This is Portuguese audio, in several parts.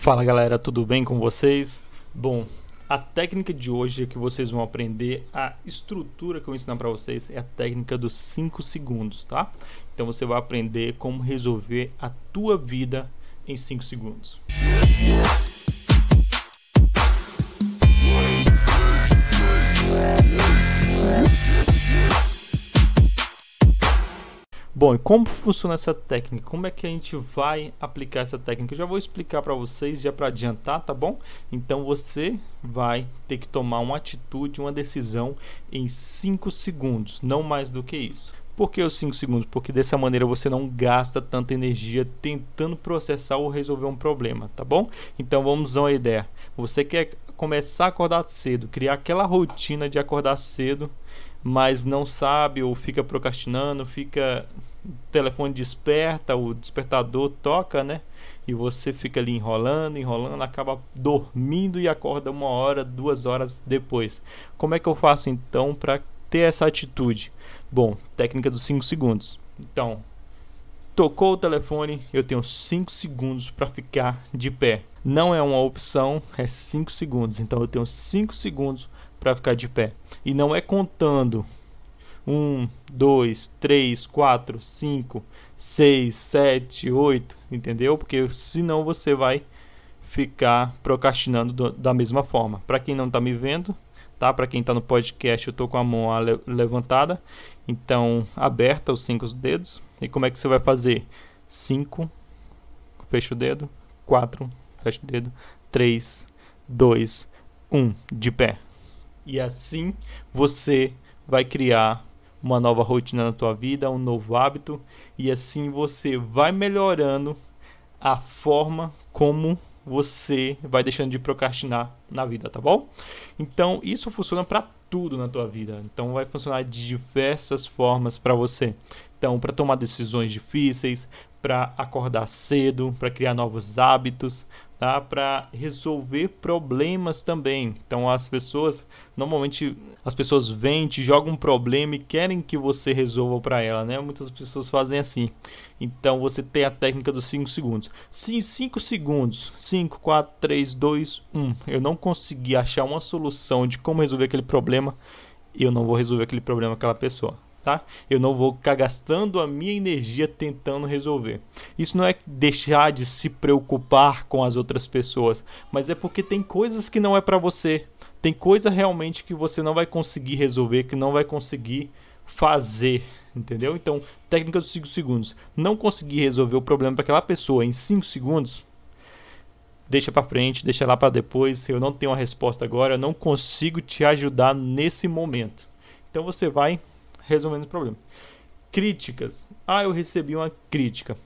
Fala galera, tudo bem com vocês? Bom, a técnica de hoje é que vocês vão aprender, a estrutura que eu ensinar para vocês é a técnica dos 5 segundos, tá? Então você vai aprender como resolver a tua vida em 5 segundos. Bom, e como funciona essa técnica? Como é que a gente vai aplicar essa técnica? Eu já vou explicar para vocês, já para adiantar, tá bom? Então você vai ter que tomar uma atitude, uma decisão em 5 segundos, não mais do que isso. Por que os 5 segundos? Porque dessa maneira você não gasta tanta energia tentando processar ou resolver um problema, tá bom? Então vamos a uma ideia. Você quer começar a acordar cedo, criar aquela rotina de acordar cedo, mas não sabe ou fica procrastinando, fica o telefone desperta, o despertador toca, né? E você fica ali enrolando, enrolando, acaba dormindo e acorda uma hora, duas horas depois. Como é que eu faço então para ter essa atitude? Bom, técnica dos 5 segundos. Então, tocou o telefone, eu tenho 5 segundos para ficar de pé. Não é uma opção, é 5 segundos. Então eu tenho 5 segundos para ficar de pé. E não é contando 1, 2, 3, 4, 5, 6, 7, 8, entendeu? Porque senão você vai ficar procrastinando do, da mesma forma. Para quem não está me vendo, tá? Para quem está no podcast, eu estou com a mão levantada, então aberta os cinco dedos. E como é que você vai fazer? 5, fecha o dedo, 4, fecha o dedo, 3, 2, 1, de pé. E assim você vai criar uma nova rotina na tua vida, um novo hábito, e assim você vai melhorando a forma como você vai deixando de procrastinar na vida, tá bom? Então, isso funciona para tudo na tua vida. Então, vai funcionar de diversas formas para você. Então, para tomar decisões difíceis, para acordar cedo, para criar novos hábitos, tá? Para resolver problemas também. Então as pessoas normalmente as pessoas vêm, te jogam um problema e querem que você resolva para ela, né? Muitas pessoas fazem assim. Então você tem a técnica dos 5 segundos. Se em 5 segundos, 5, 4, 3, 2, 1, eu não conseguir achar uma solução de como resolver aquele problema, eu não vou resolver aquele problema aquela pessoa tá? Eu não vou ficar gastando a minha energia tentando resolver. Isso não é deixar de se preocupar com as outras pessoas, mas é porque tem coisas que não é para você. Tem coisa realmente que você não vai conseguir resolver, que não vai conseguir fazer, entendeu? Então, técnica dos 5 segundos. Não conseguir resolver o problema para aquela pessoa em 5 segundos, deixa para frente, deixa lá para depois. Eu não tenho uma resposta agora, eu não consigo te ajudar nesse momento. Então você vai resolvendo o problema. Críticas. Ah, eu recebi uma crítica.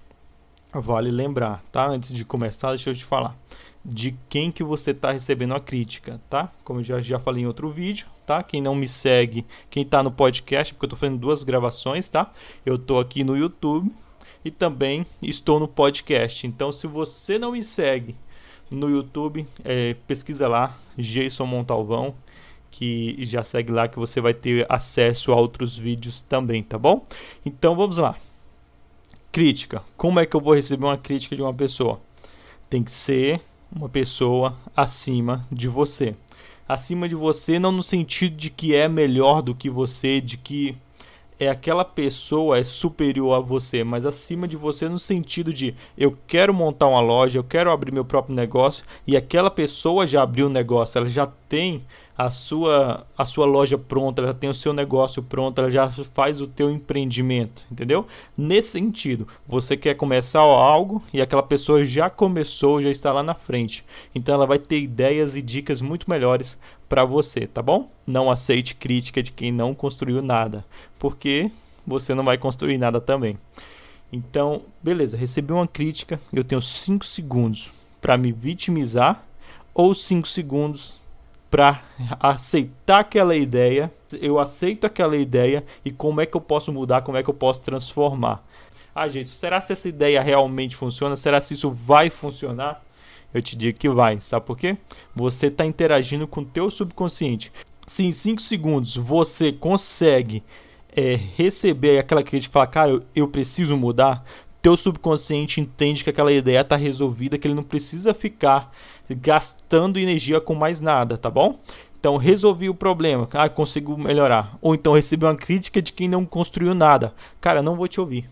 Vale lembrar, tá? Antes de começar, deixa eu te falar de quem que você está recebendo a crítica, tá? Como eu já, já falei em outro vídeo, tá? Quem não me segue, quem está no podcast, porque eu estou fazendo duas gravações, tá? Eu estou aqui no YouTube e também estou no podcast. Então, se você não me segue no YouTube, é, pesquisa lá, Jason Montalvão, que já segue lá que você vai ter acesso a outros vídeos também, tá bom? Então vamos lá. Crítica. Como é que eu vou receber uma crítica de uma pessoa? Tem que ser uma pessoa acima de você. Acima de você não no sentido de que é melhor do que você, de que é aquela pessoa é superior a você, mas acima de você no sentido de eu quero montar uma loja, eu quero abrir meu próprio negócio e aquela pessoa já abriu o negócio, ela já tem a sua, a sua loja pronta, ela tem o seu negócio pronto, ela já faz o teu empreendimento, entendeu? Nesse sentido, você quer começar algo e aquela pessoa já começou, já está lá na frente. Então ela vai ter ideias e dicas muito melhores para você, tá bom? Não aceite crítica de quem não construiu nada, porque você não vai construir nada também. Então, beleza, recebi uma crítica, eu tenho 5 segundos para me vitimizar ou 5 segundos para aceitar aquela ideia, eu aceito aquela ideia e como é que eu posso mudar, como é que eu posso transformar. Ah, gente, será se essa ideia realmente funciona? Será se isso vai funcionar? Eu te digo que vai, sabe por quê? Você está interagindo com o teu subconsciente. Se em 5 segundos você consegue é, receber aquela crítica e falar, cara, eu, eu preciso mudar, teu subconsciente entende que aquela ideia está resolvida, que ele não precisa ficar gastando energia com mais nada, tá bom? Então, resolvi o problema, ah, consigo melhorar. Ou então recebi uma crítica de quem não construiu nada. Cara, não vou te ouvir.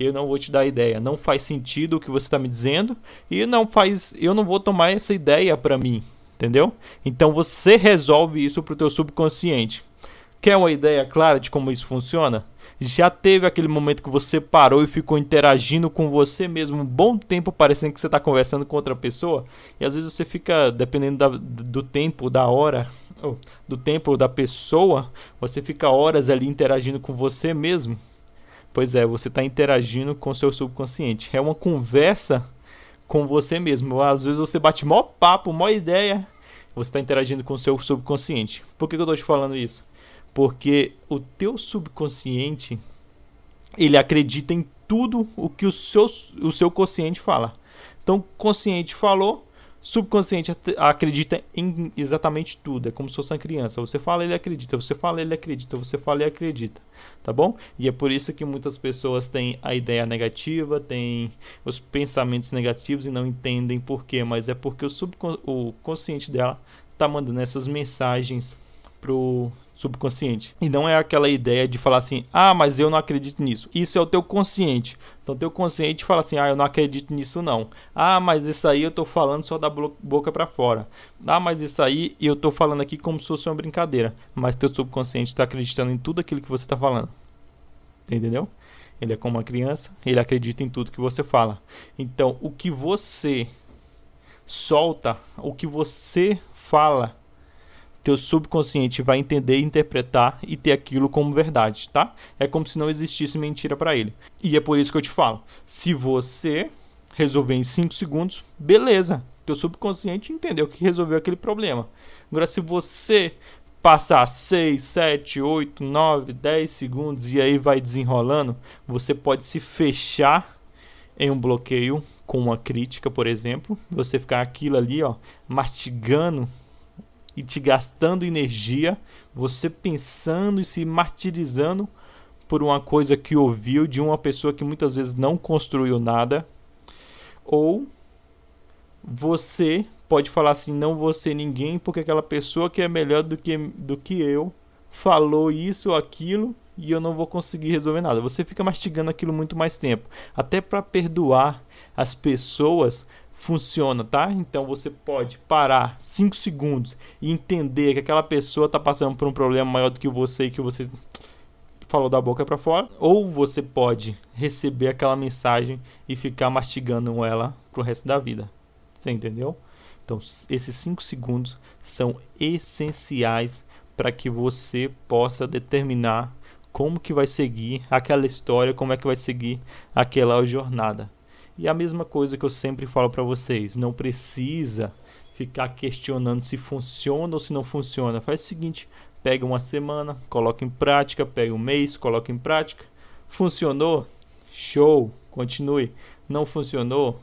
Eu não vou te dar ideia. Não faz sentido o que você está me dizendo e não faz. Eu não vou tomar essa ideia para mim, entendeu? Então você resolve isso para o teu subconsciente. Quer uma ideia clara de como isso funciona? Já teve aquele momento que você parou e ficou interagindo com você mesmo um bom tempo, parecendo que você está conversando com outra pessoa? E às vezes você fica, dependendo da, do tempo, da hora, do tempo da pessoa, você fica horas ali interagindo com você mesmo. Pois é, você está interagindo com seu subconsciente. É uma conversa com você mesmo. Às vezes você bate mó papo, mó ideia. Você está interagindo com seu subconsciente. Por que, que eu estou te falando isso? Porque o teu subconsciente, ele acredita em tudo o que o seu, o seu consciente fala. Então, consciente falou, subconsciente acredita em exatamente tudo. É como se fosse uma criança. Você fala, ele acredita. Você fala, ele acredita. Você fala, ele acredita. Tá bom? E é por isso que muitas pessoas têm a ideia negativa, têm os pensamentos negativos e não entendem por quê. Mas é porque o, consciente dela está mandando essas mensagens pro subconsciente. E não é aquela ideia de falar assim: "Ah, mas eu não acredito nisso". Isso é o teu consciente. Então teu consciente fala assim: "Ah, eu não acredito nisso não". "Ah, mas isso aí eu tô falando só da boca para fora". "Ah, mas isso aí eu tô falando aqui como se fosse uma brincadeira". Mas teu subconsciente está acreditando em tudo aquilo que você está falando. Entendeu? Ele é como uma criança, ele acredita em tudo que você fala. Então, o que você solta, o que você fala, teu subconsciente vai entender, interpretar e ter aquilo como verdade, tá? É como se não existisse mentira para ele. E é por isso que eu te falo, se você resolver em 5 segundos, beleza. Teu subconsciente entendeu que resolveu aquele problema. Agora se você passar 6, 7, 8, 9, 10 segundos e aí vai desenrolando, você pode se fechar em um bloqueio com uma crítica, por exemplo, você ficar aquilo ali, ó, mastigando e te gastando energia, você pensando e se martirizando por uma coisa que ouviu de uma pessoa que muitas vezes não construiu nada, ou você pode falar assim, não ser ninguém porque aquela pessoa que é melhor do que, do que eu falou isso ou aquilo e eu não vou conseguir resolver nada. Você fica mastigando aquilo muito mais tempo, até para perdoar as pessoas funciona, tá? Então você pode parar 5 segundos e entender que aquela pessoa está passando por um problema maior do que você e que você falou da boca para fora, ou você pode receber aquela mensagem e ficar mastigando ela pro resto da vida. Você entendeu? Então, esses 5 segundos são essenciais para que você possa determinar como que vai seguir aquela história, como é que vai seguir aquela jornada. E a mesma coisa que eu sempre falo para vocês, não precisa ficar questionando se funciona ou se não funciona. Faz o seguinte, pega uma semana, coloca em prática, pega um mês, coloca em prática. Funcionou? Show, continue. Não funcionou?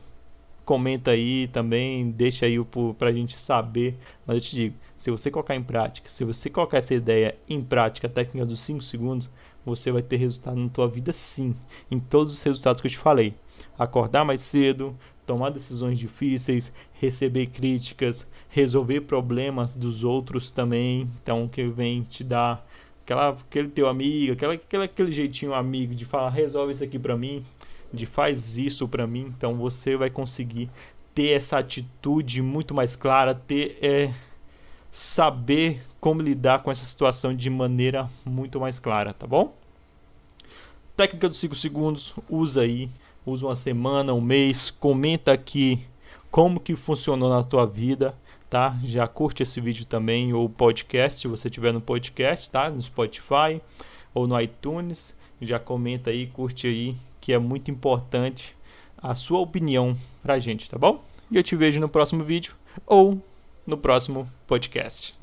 Comenta aí também, deixa aí para a gente saber. Mas eu te digo, se você colocar em prática, se você colocar essa ideia em prática, a técnica dos 5 segundos, você vai ter resultado na tua vida sim, em todos os resultados que eu te falei acordar mais cedo, tomar decisões difíceis, receber críticas, resolver problemas dos outros também. Então, que vem te dar aquela, aquele teu amigo, aquela, aquele, jeitinho amigo de falar, resolve isso aqui para mim, de faz isso para mim. Então, você vai conseguir ter essa atitude muito mais clara, ter é, saber como lidar com essa situação de maneira muito mais clara, tá bom? Técnica dos 5 segundos, usa aí, usa uma semana, um mês, comenta aqui como que funcionou na tua vida, tá? Já curte esse vídeo também ou podcast, se você tiver no podcast, tá? No Spotify ou no iTunes, já comenta aí, curte aí, que é muito importante a sua opinião pra gente, tá bom? E eu te vejo no próximo vídeo ou no próximo podcast.